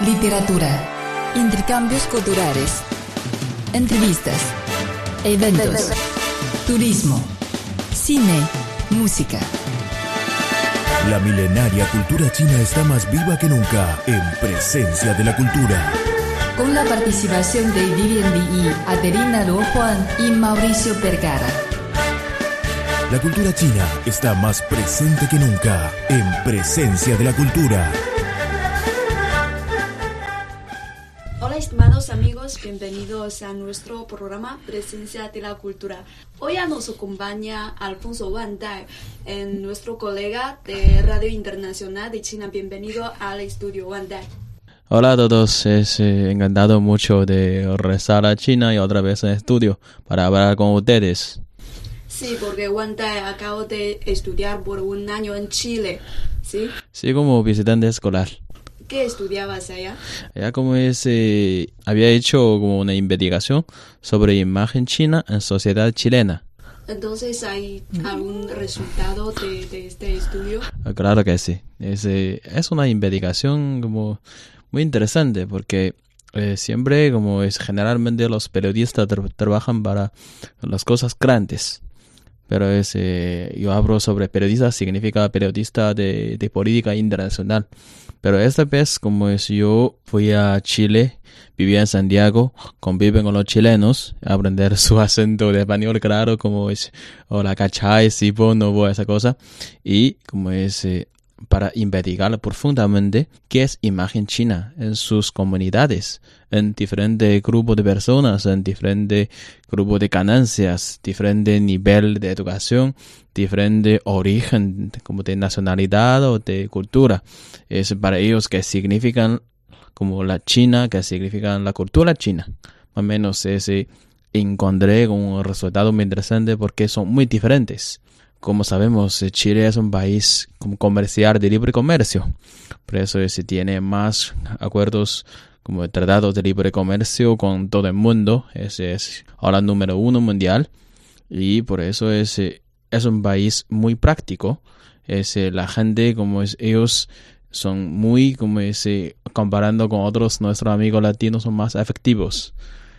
literatura, intercambios culturales, entrevistas, eventos, turismo, cine, música. La milenaria cultura china está más viva que nunca en presencia de la cultura. Con la participación de Vivian Li, Adelina Luo Juan y Mauricio Vergara. La cultura china está más presente que nunca en presencia de la cultura. Bienvenidos a nuestro programa Presencia de la Cultura. Hoy nos acompaña Alfonso Wang Dai, en nuestro colega de Radio Internacional de China. Bienvenido al estudio Wang Dai. Hola a todos, es eh, encantado mucho de regresar a China y otra vez en estudio para hablar con ustedes. Sí, porque Wang Dai acabo de estudiar por un año en Chile. ¿Sí? Sí, como visitante escolar. ¿Qué estudiabas allá? Ya como es, eh, había hecho como una investigación sobre imagen china en sociedad chilena. Entonces, ¿hay algún resultado de, de este estudio? Ah, Claro que sí. Es, eh, es una investigación como muy interesante porque eh, siempre como es generalmente los periodistas tra- trabajan para las cosas grandes. Pero es, eh, yo hablo sobre periodista, significa periodista de, de política internacional. Pero esta vez, como es yo fui a Chile, vivía en Santiago, convive con los chilenos, aprender su acento de español, claro, como es, hola, cachai, sipo, no esa cosa. Y como es, eh, para investigar profundamente qué es imagen china en sus comunidades, en diferentes grupos de personas, en diferentes grupos de ganancias, diferente nivel de educación, diferente origen como de nacionalidad o de cultura. Es para ellos que significan como la China, que significan la cultura china. Más o menos ese encontré con un resultado muy interesante porque son muy diferentes. Como sabemos, eh, Chile es un país comercial de libre comercio. Por eso eh, se tiene más acuerdos como tratados de libre comercio con todo el mundo. Ese es ahora número uno mundial. Y por eso es, eh, es un país muy práctico. Es, la gente, como es, ellos son muy, como es, comparando con otros, nuestros amigos latinos son más efectivos.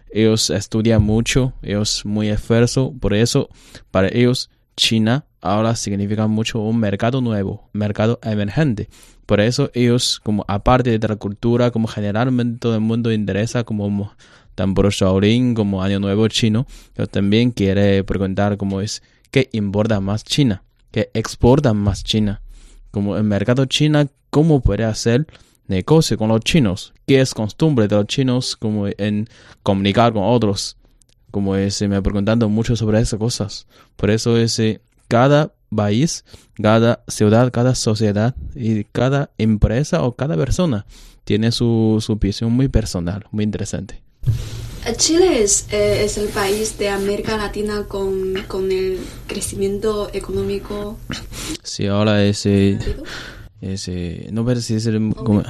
Ellos estudian mucho, ellos muy esfuerzo. Por eso, para ellos, China ahora significa mucho un mercado nuevo, mercado emergente. Por eso ellos, como aparte de la cultura, como generalmente todo el mundo interesa, como tambor Shaolin, como Año Nuevo chino, yo también quiere preguntar cómo es, ¿qué importa más China? ¿Qué exporta más China? Como el mercado China, ¿cómo puede hacer negocio con los chinos? ¿Qué es costumbre de los chinos como en comunicar con otros? como es, eh, me preguntando mucho sobre esas cosas. Por eso es eh, cada país, cada ciudad, cada sociedad y cada empresa o cada persona tiene su, su visión muy personal, muy interesante. Chile es, eh, es el país de América Latina con, con el crecimiento económico Si ahora es, eh, es eh, no como-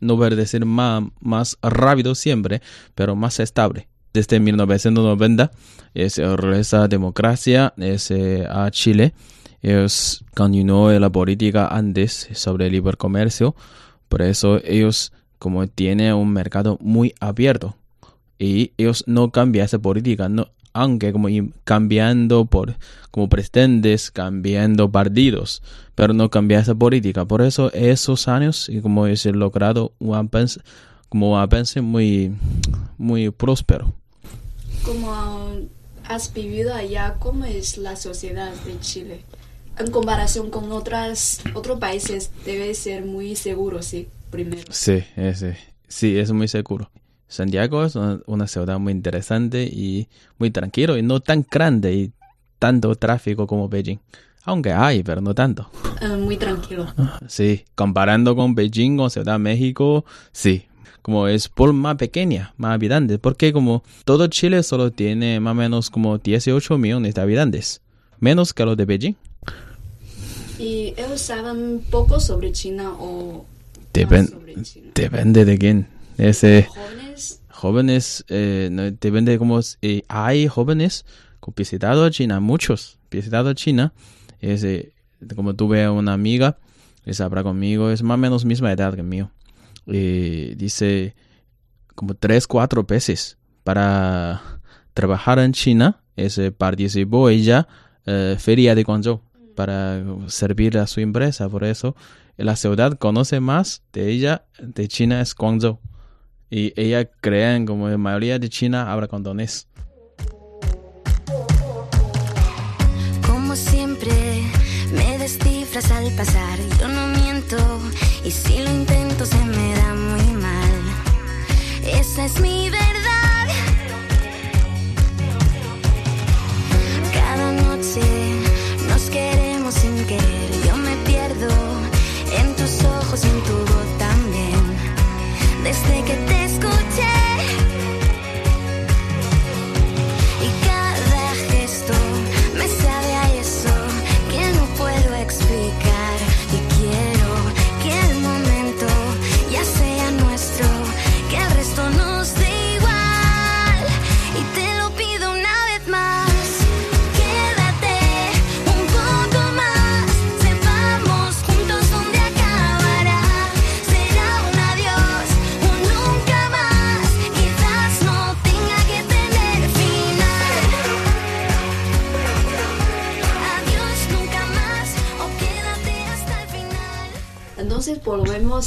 no decir más, más rápido siempre, pero más estable. Desde 1990 es esa democracia es, eh, a Chile. Ellos continuó la política antes sobre el libre comercio. Por eso ellos como tienen un mercado muy abierto y ellos no cambian esa política, no, aunque como cambiando por como presidentes, cambiando partidos, pero no cambia esa política. Por eso esos años y como es logrado un avance, como avance muy muy próspero. Como has vivido allá, ¿cómo es la sociedad de Chile? En comparación con otras otros países, debe ser muy seguro, sí, primero. Sí, ese, sí, es muy seguro. Santiago es una, una ciudad muy interesante y muy tranquilo y no tan grande y tanto tráfico como Beijing. Aunque hay, pero no tanto. Eh, muy tranquilo. Sí, comparando con Beijing o Ciudad de México, sí. Como es por más pequeña, más habitantes. Porque como todo Chile solo tiene más o menos como 18 millones de habitantes. Menos que los de Beijing. ¿Y ellos saben poco sobre China o Depen- sobre China? depende de quién. Ese, Jóvenes, jóvenes, eh, no, depende de cómo... eh, hay jóvenes que han visitado China, muchos visitado China. Ese, como tuve una amiga, esa habla conmigo, es más o menos misma edad que mío. Y dice como tres, cuatro veces para trabajar en China. Ese participó ella eh, Feria de Guangzhou para servir a su empresa. Por eso la ciudad conoce más de ella, de China es Guangzhou. Y ella cree como la mayoría de China habla cantonés. Como siempre, me descifras al pasar. Yo no miento, y si lo intento, Esa es mi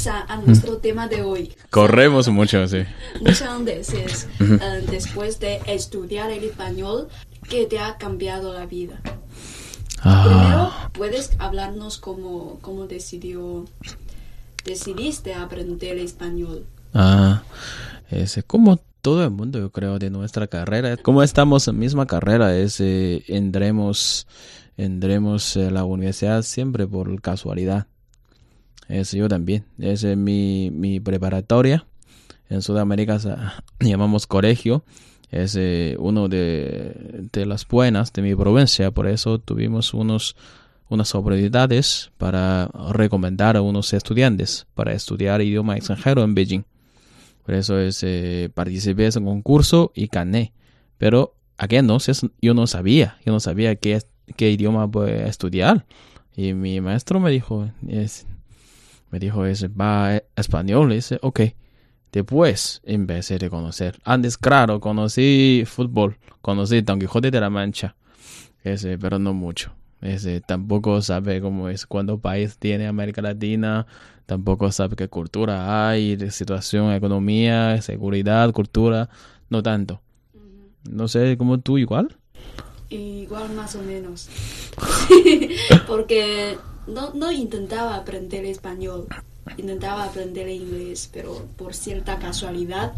a, a nuestro tema de hoy. Corremos mucho, sí. Muchas veces, eh, después de estudiar el español, ¿qué te ha cambiado la vida? Primero, Ah, ¿puedes hablarnos cómo, cómo decidió, decidiste aprender español? ah, es como todo el mundo, yo creo, de nuestra carrera. Como estamos en misma carrera, es, eh, entremos, entremos a la universidad siempre por casualidad. Es yo también. Es eh, mi, mi preparatoria. En Sudamérica llamamos colegio. Es eh, uno de, de las buenas de mi provincia. Por eso tuvimos unos, unas oportunidades para recomendar a unos estudiantes para estudiar idioma extranjero en Beijing. Por eso es, eh, participé en ese concurso y gané. Pero aquí entonces yo no sabía. Yo no sabía qué, qué idioma voy a estudiar. Y mi maestro me dijo, es, me dijo, es, va español. Y dice, ok. Después empecé a conocer. Antes, claro, conocí fútbol. Conocí Don Quijote de la Mancha. Ese, pero no mucho. Ese, tampoco sabe cómo es cuando país tiene América Latina. Tampoco sabe qué cultura hay, situación, economía, seguridad, cultura. No tanto. No sé, como tú igual. Igual más o menos. Porque no, no intentaba aprender español, intentaba aprender inglés, pero por cierta casualidad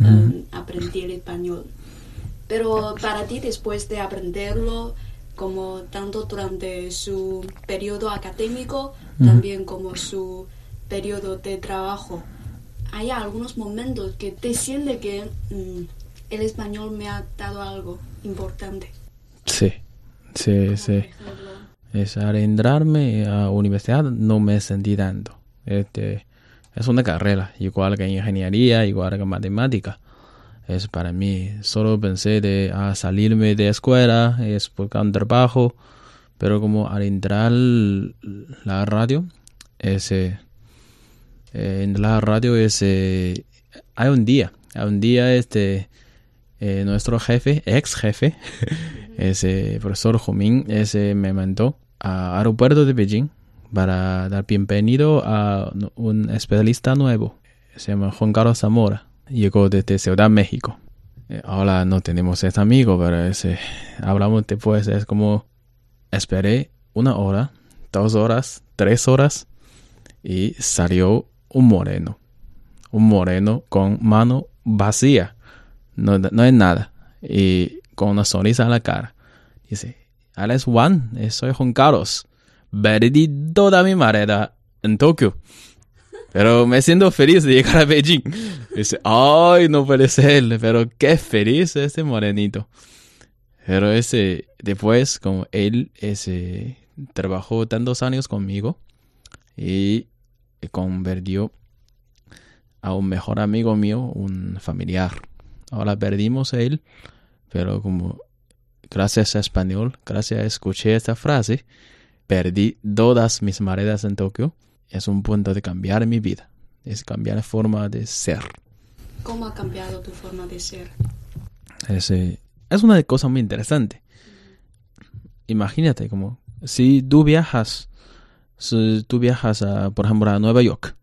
eh, aprendí el español. Pero para ti, después de aprenderlo, como tanto durante su periodo académico, también como su periodo de trabajo, hay algunos momentos que te siente que mm, el español me ha dado algo importante. Sí, sí, sí. ejemplo, Es al entrarme a universidad no me sentí tanto. Este, es una carrera, igual que ingeniería, igual que matemática. Es para mí, solo pensé de salirme de escuela, es buscar un trabajo, pero como al entrar la radio, ese, eh, en la radio ese, hay un día, hay un día este, eh, nuestro jefe, ex jefe, ese profesor Jomín, ese me mandó al aeropuerto de Beijing para dar bienvenido a un especialista nuevo. Se llama Juan Carlos Zamora. Llegó desde Ciudad México. Eh, ahora no tenemos este amigo, pero ese, hablamos después. Es como esperé una hora, dos horas, tres horas y salió un moreno. Un moreno con mano vacía. No, no es nada. Y con una sonrisa en la cara. Dice, Alex Juan, soy Juan Carlos. Perdí toda mi maleta en Tokio. Pero me siento feliz de llegar a Beijing. Dice, ay, no puede ser. Pero qué feliz este morenito. Pero ese, después, como él ese, trabajó tantos años conmigo y convirtió a un mejor amigo mío, un familiar. Ahora perdimos a él, pero como gracias a español, gracias a escuché esta frase, perdí todas mis maletas en Tokio. Es un punto de cambiar mi vida. es cambiar la forma de ser. ¿Cómo ha cambiado tu forma de ser? Es, es una cosa muy interesante. Imagínate como si tú viajas, si tú viajas a, por ejemplo, a Nueva York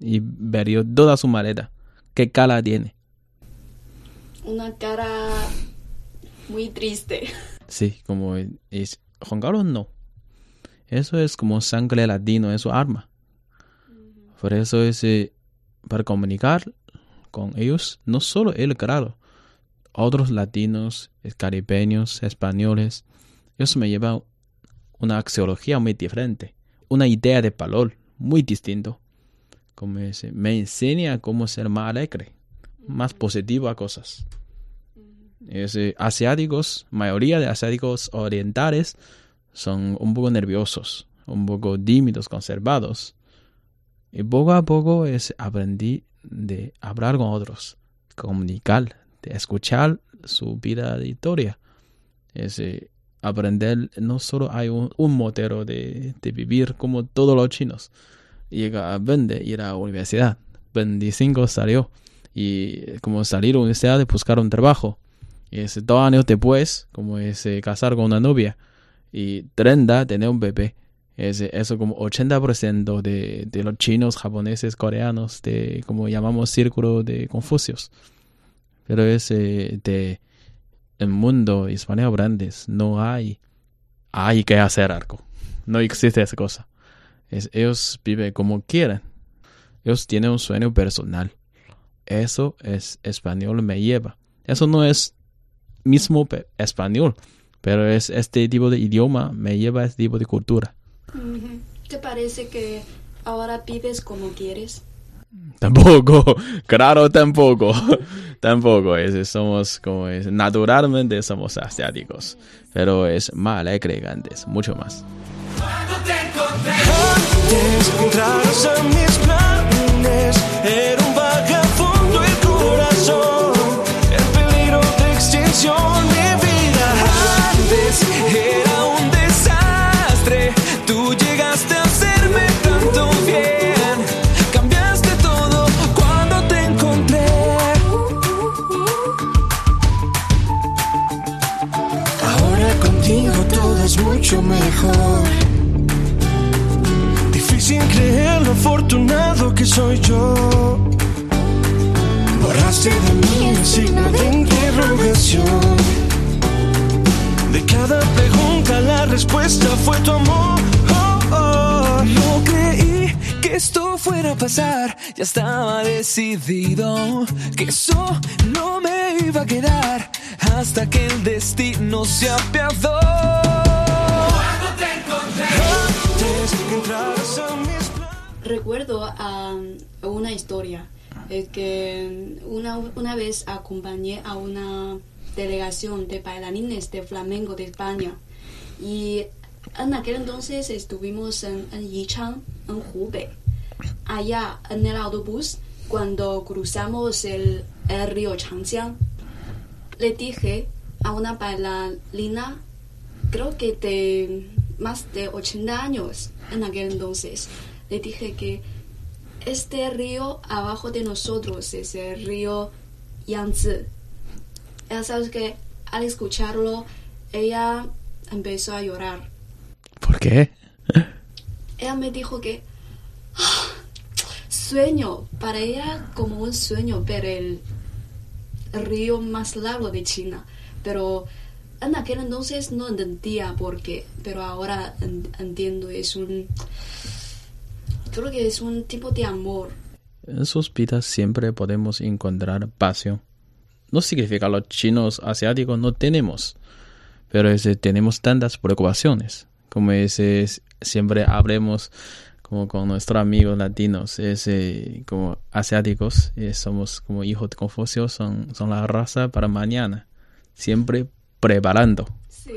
y verías toda su maleta, ¿qué cara tiene? Una cara muy triste. Sí, como es Carlos no. Eso es como sangre latino, eso arma. Por eso es eh, para comunicar con ellos, no solo él, claro, otros latinos, caribeños, españoles, ellos me llevan una axiología muy diferente, una idea de valor muy distinto. Como me enseña cómo ser más alegre, más positivo a cosas. Ese, asiáticos, mayoría de asiáticos orientales son un poco nerviosos, un poco tímidos, conservados. Y poco a poco es, aprendí de hablar con otros, comunicar, de escuchar su vida de historia. Es, aprender, no solo hay un, un de, de, vivir como todos los chinos. Llega a 20, ir a la universidad. 25 salió. Y como salir a universidad de buscar un trabajo. Y ese dos años después, como ese casar con una novia. Y 30, tener un bebé. Ese, eso como 80% de, de los chinos, japoneses, coreanos, de como llamamos círculo de Confucios. Pero ese de el mundo hispano grandes no hay hay que hacer algo. No existe esa cosa. Es, ellos viven como quieren. Ellos tienen un sueño personal. Eso es español me lleva. Eso no es mismo español, pero es este tipo de idioma me lleva a este tipo de cultura. ¿Te parece que ahora vives como quieres? Tampoco, claro, tampoco, tampoco. Es, somos como es, naturalmente somos asiáticos, pero es más alegre antes, mucho más. Antes entraras a soy yo. Borraste de mí el signo de interrogación. Cada pregunta la respuesta fue tu amor. Oh, oh. No creí que esto fuera a pasar. Ya estaba decidido que eso no me iba a quedar hasta que el destino se apiadó. A. Recuerdo um, una historia, que una, una vez acompañé a una delegación de bailarines de flamenco de España y en aquel entonces estuvimos en, en Yichang, en Hubei. Allá en el autobús, cuando cruzamos el, el río Changjiang, le dije a una bailarina, creo que de más de 80 años en aquel entonces, le dije que este río abajo de nosotros es el río Yangtze. Ella sabe que al escucharlo, ella empezó a llorar. ¿Por qué? Ella me dijo que "Ah, sueño, para ella como un sueño ver el, río más largo de China, pero en aquel entonces no entendía por qué, pero ahora en- entiendo, es un, creo que es un tipo de amor. En sus vidas siempre podemos encontrar pasión. No significa los chinos asiáticos no tenemos, pero ese, tenemos tantas preocupaciones. Como ese, es- siempre hablemos como con nuestros amigos latinos, ese, como asiáticos, eh, somos como hijos de Confucio, son, son la raza para mañana, siempre preparando. Sí.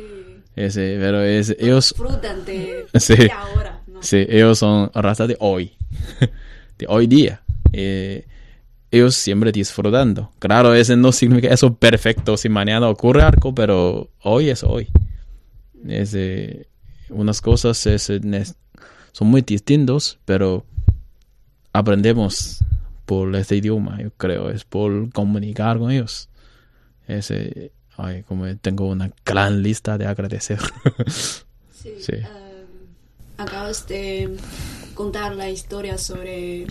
Ese, pero es, ellos, Disfrutan de, Sí. de ahora, ¿no? Sí, ellos son raza de hoy, de hoy día. Eh, ellos siempre disfrutando. Claro, ese no significa eso perfecto si mañana ocurre algo, pero hoy es hoy. Es, eh, unas cosas es, eh, son muy distintos, pero aprendemos por este idioma, yo creo, es por comunicar con ellos. Ese, ay, como tengo una gran lista de agradecer. Sí. Sí. eh, acabas de contar la historia sobre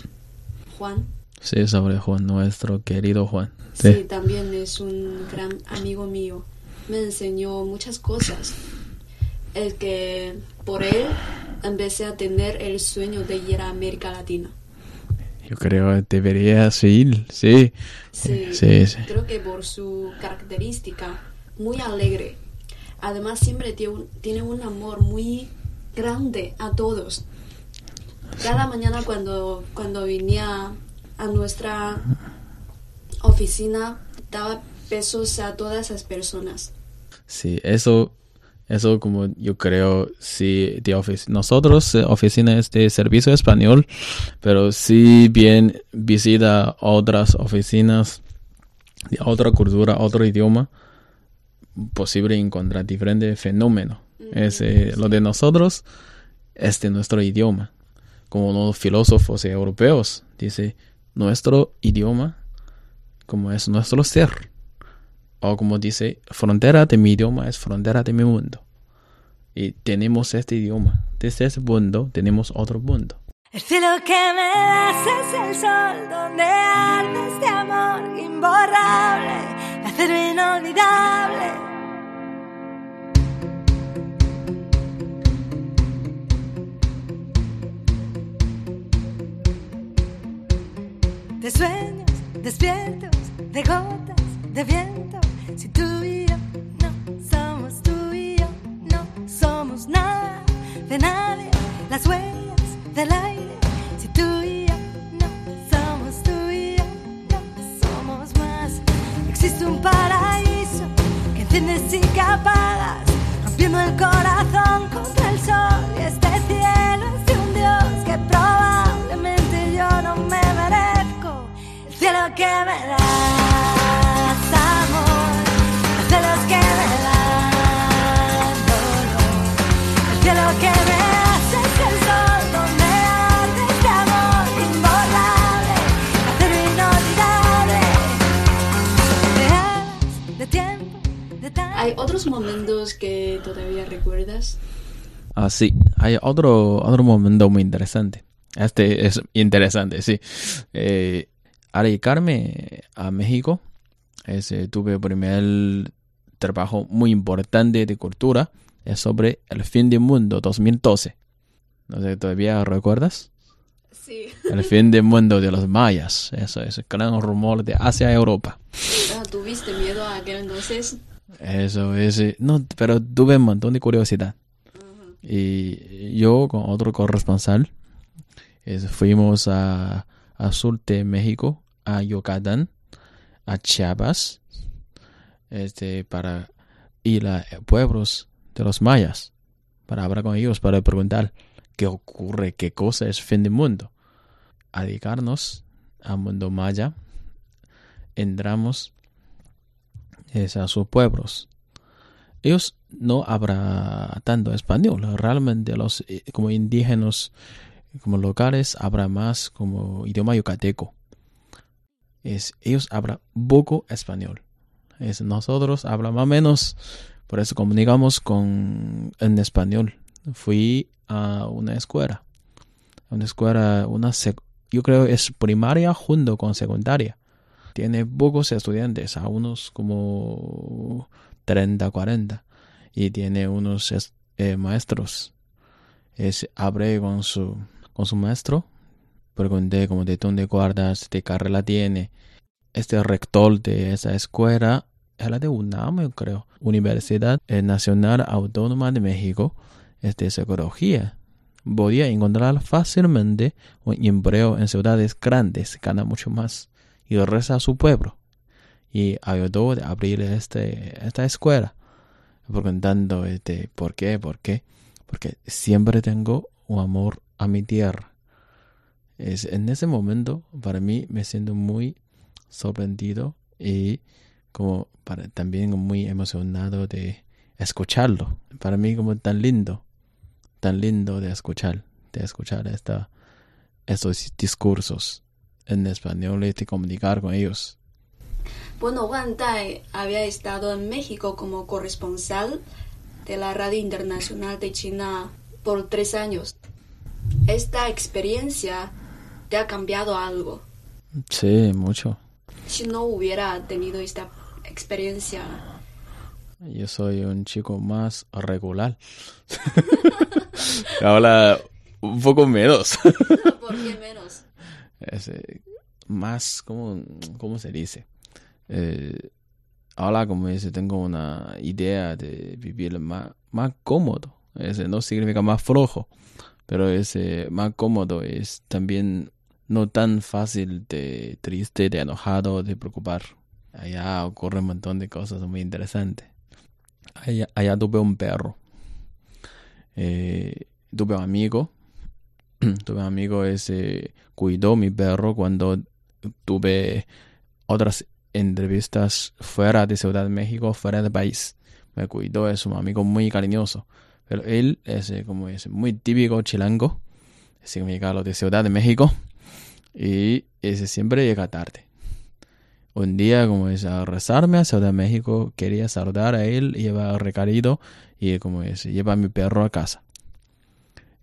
Juan. Sí, sobre Juan, nuestro querido Juan. Sí. Sí, también es un gran amigo mío. Me enseñó muchas cosas. Es que por él empecé a tener el sueño de ir a América Latina. yo creo que deberías ir, sí. Sí, Sí, sí. creo que por su característica muy alegre. Además siempre tiene un, tiene un amor muy grande a todos. Cada mañana cuando, cuando venía a nuestra oficina daba besos a todas esas personas. Sí, eso, eso como yo creo, sí, de ofici- nosotros, eh, oficina es de servicio español, pero si bien visita otras oficinas de otra cultura, otro idioma, posible encontrar diferentes fenómenos. Es, eh, Lo de nosotros es de nuestro idioma. Como los filósofos europeos, dice, nuestro idioma, como es nuestro ser o como dice, frontera de mi idioma es frontera de mi mundo. Y tenemos este idioma. Desde ese mundo tenemos otro mundo. El cielo que me das es el sol donde arde este amor imborrable, inolvidable. De sueños despiertos, de gotas de viento. Si tú y yo no somos tú y yo, no somos nada de nadie. Las huellas del aire. Si tú y yo no somos tú y yo, no somos más. Existe un paraíso que enciendes y que apagas, rompiendo el corazón contra el sol. Y este cielo es de un Dios que probablemente El cielo que me das, amor. Los celos que me dan dolor. El cielo que me das es el sol donde arde este amor imborrable, acero inolvidable. De de tiempo, de tan ¿Hay otros momentos que todavía recuerdas? Ah, sí, hay otro, otro momento muy interesante. Este es interesante, sí. Eh, al llegarme a México, ese, tuve el primer trabajo muy importante de cultura. Es sobre el fin del mundo 2012. No sé, ¿todavía recuerdas? Sí. El fin del mundo de los mayas. Eso es el gran rumor de Asia Europa. Ah, ¿Tuviste miedo a aquel entonces? Eso es. eh, No, pero tuve un montón de curiosidad. Y yo con otro corresponsal es, fuimos a, a sur de México, a Yucatán, a Chiapas, este, para ir a pueblos de los mayas, para hablar con ellos, para preguntar qué ocurre, qué cosa es fin del mundo. A dedicarnos al mundo maya, entramos es a sus pueblos. Ellos no hablan tanto español, realmente los eh, como indígenas, como locales, hablan más como idioma yucateco. Es, ellos hablan poco español. Es, nosotros hablamos menos, por eso comunicamos con en español. Fui a una escuela, una escuela, una yo creo es primaria junto con secundaria tiene pocos estudiantes, a unos como 30, 40, y tiene unos eh, maestros. Es, hablé con su, con su maestro, pregunté como de dónde guardas, de carrera tiene. Este rector de esa escuela era de UNAM, yo creo, Universidad eh, Nacional Autónoma de México, es de psicología. Podía encontrar fácilmente un empleo en ciudades grandes, gana mucho más y regresa a su pueblo. Y ayudó a abrir este, esta escuela. Preguntando este, por qué, por qué. Porque siempre tengo un amor a mi tierra. Es, en ese momento, para mí, me siento muy sorprendido y como para, también muy emocionado de escucharlo. Para mí como tan lindo, tan lindo de escuchar, de escuchar esta, esos discursos en español y te comunicar con ellos. Bueno, Wang Dai había estado en México como corresponsal de la Radio Internacional de China por tres años. Esta experiencia te ha cambiado algo. Sí, mucho. Si no hubiera tenido esta experiencia, Yo soy un chico más regular. Ahora un poco menos. ¿por qué menos? Es, eh, más, ¿cómo, cómo se dice? Eh, ahora, como dice, tengo una idea de vivir más, más cómodo. Ese no significa más flojo, pero ese más cómodo es también no tan fácil de triste, de enojado, de preocupar. Allá ocurre un montón de cosas muy interesantes. Allá, allá tuve un perro. Eh, tuve un amigo. tuve un amigo ese cuidó mi perro cuando tuve otras entrevistas fuera de Ciudad de México, fuera del país. Me cuidó, es un amigo muy cariñoso. Pero él es eh, como es muy típico chilango, significa lo de Ciudad de México, y ese siempre llega tarde. Un día, como es a rezarme a Ciudad de México, quería saludar a él, lleva recarido y como es, lleva a mi perro a casa.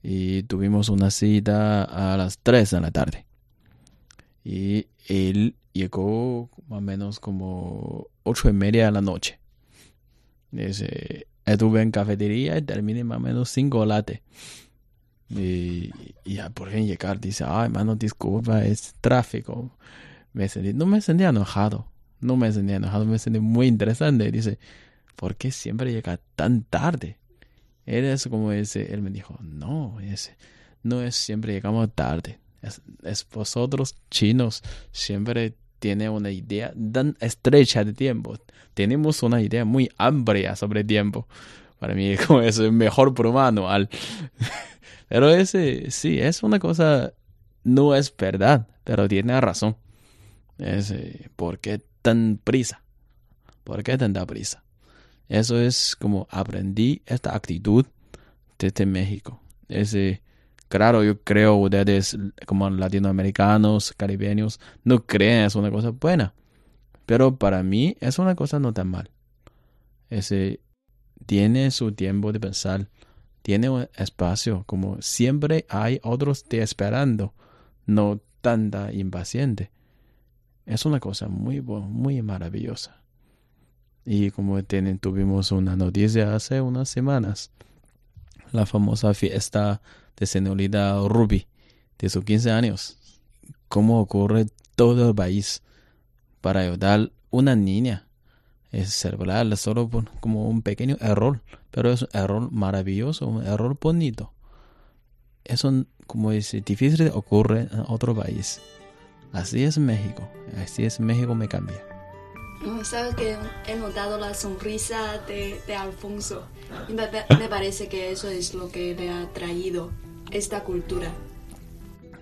Y tuvimos una cita a las 3 de la tarde. Y él llegó más o menos como ocho y media de la noche. Dice, estuve en cafetería y terminé más o menos cinco lates. Y, y por fin llegar, dice, ay, hermano, disculpa, es tráfico. Me sentí, no me sentía enojado, no me sentía enojado, me sentí muy interesante. Dice, ¿por qué siempre llega tan tarde? Él es como ese, él me dijo, no, ese, no es siempre llegamos tarde. Es, es vosotros chinos siempre tiene una idea tan estrecha de tiempo. Tenemos una idea muy amplia sobre tiempo. Para mí como es el mejor humano. Al... Pero ese sí, es una cosa, no es verdad, pero tiene razón. Es, eh, ¿Por qué tan prisa? ¿Por qué tanta prisa? Eso es como aprendí esta actitud desde México. Ese, claro, yo creo ustedes como latinoamericanos, caribeños, no creen es una cosa buena. Pero para mí es una cosa no tan mal. Ese tiene su tiempo de pensar, tiene un espacio, como siempre hay otros te esperando, no tanta impaciente. Es una cosa muy muy maravillosa. Y como tienen, tuvimos una noticia hace unas semanas, la famosa fiesta de señorita Ruby de sus 15 años. Cómo ocurre todo el país para ayudar una niña. Es cerebral solo como un pequeño error, pero es un error maravilloso, un error bonito. Eso, como dice, difícil ocurre en otro país. Así es México, así es México me cambia. No, sabes que he notado la sonrisa de, de Alfonso. Me, me parece que eso es lo que le ha traído esta cultura.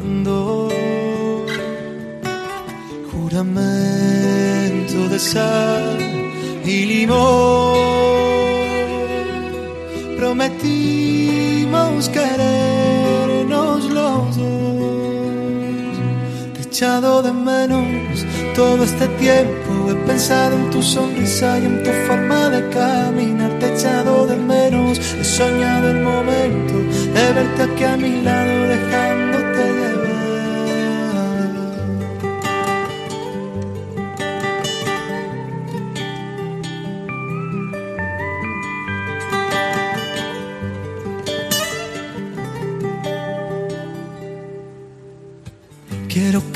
dando juramento de sal y limón. Prometimos querernos los dos. Te echado de menos todo este tiempo. He pensado en tu sonrisa y en tu forma de caminar. Te echado de menos. He soñado el momento de verte aquí a mi lado, dejándote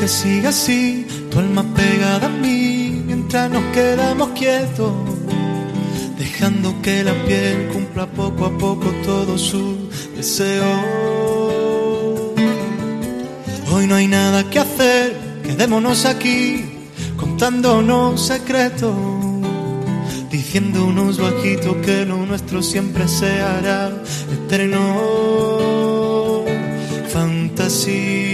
que siga así, tu alma pegada a mí, mientras nos quedamos quietos, dejando que la piel cumpla poco a poco todo su deseo. Hoy no hay nada que hacer, quedémonos aquí contándonos secretos, diciéndonos bajito que lo nuestro siempre se hará eterno. Fantasía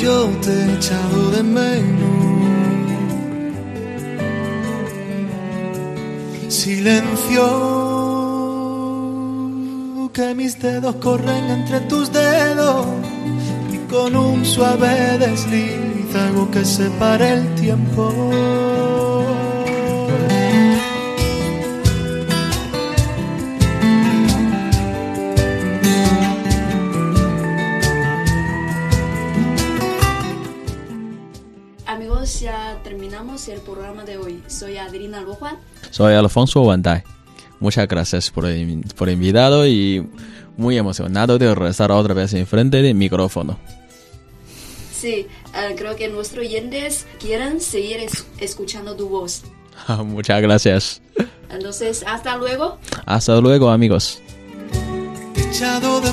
Yo te he echado de menos. Silencio, que mis dedos corren entre tus dedos y con un suave desliz hago que se pare el tiempo. El programa de hoy. Soy Adelina Lujuan. Soy Alfonso Wandai. Muchas gracias por el, por el invitado y muy emocionado de regresar otra vez en frente del micrófono. Sí, eh, creo que nuestros oyentes quieren seguir es- escuchando tu voz. Muchas gracias. Entonces, hasta luego. Hasta luego, amigos. Echado de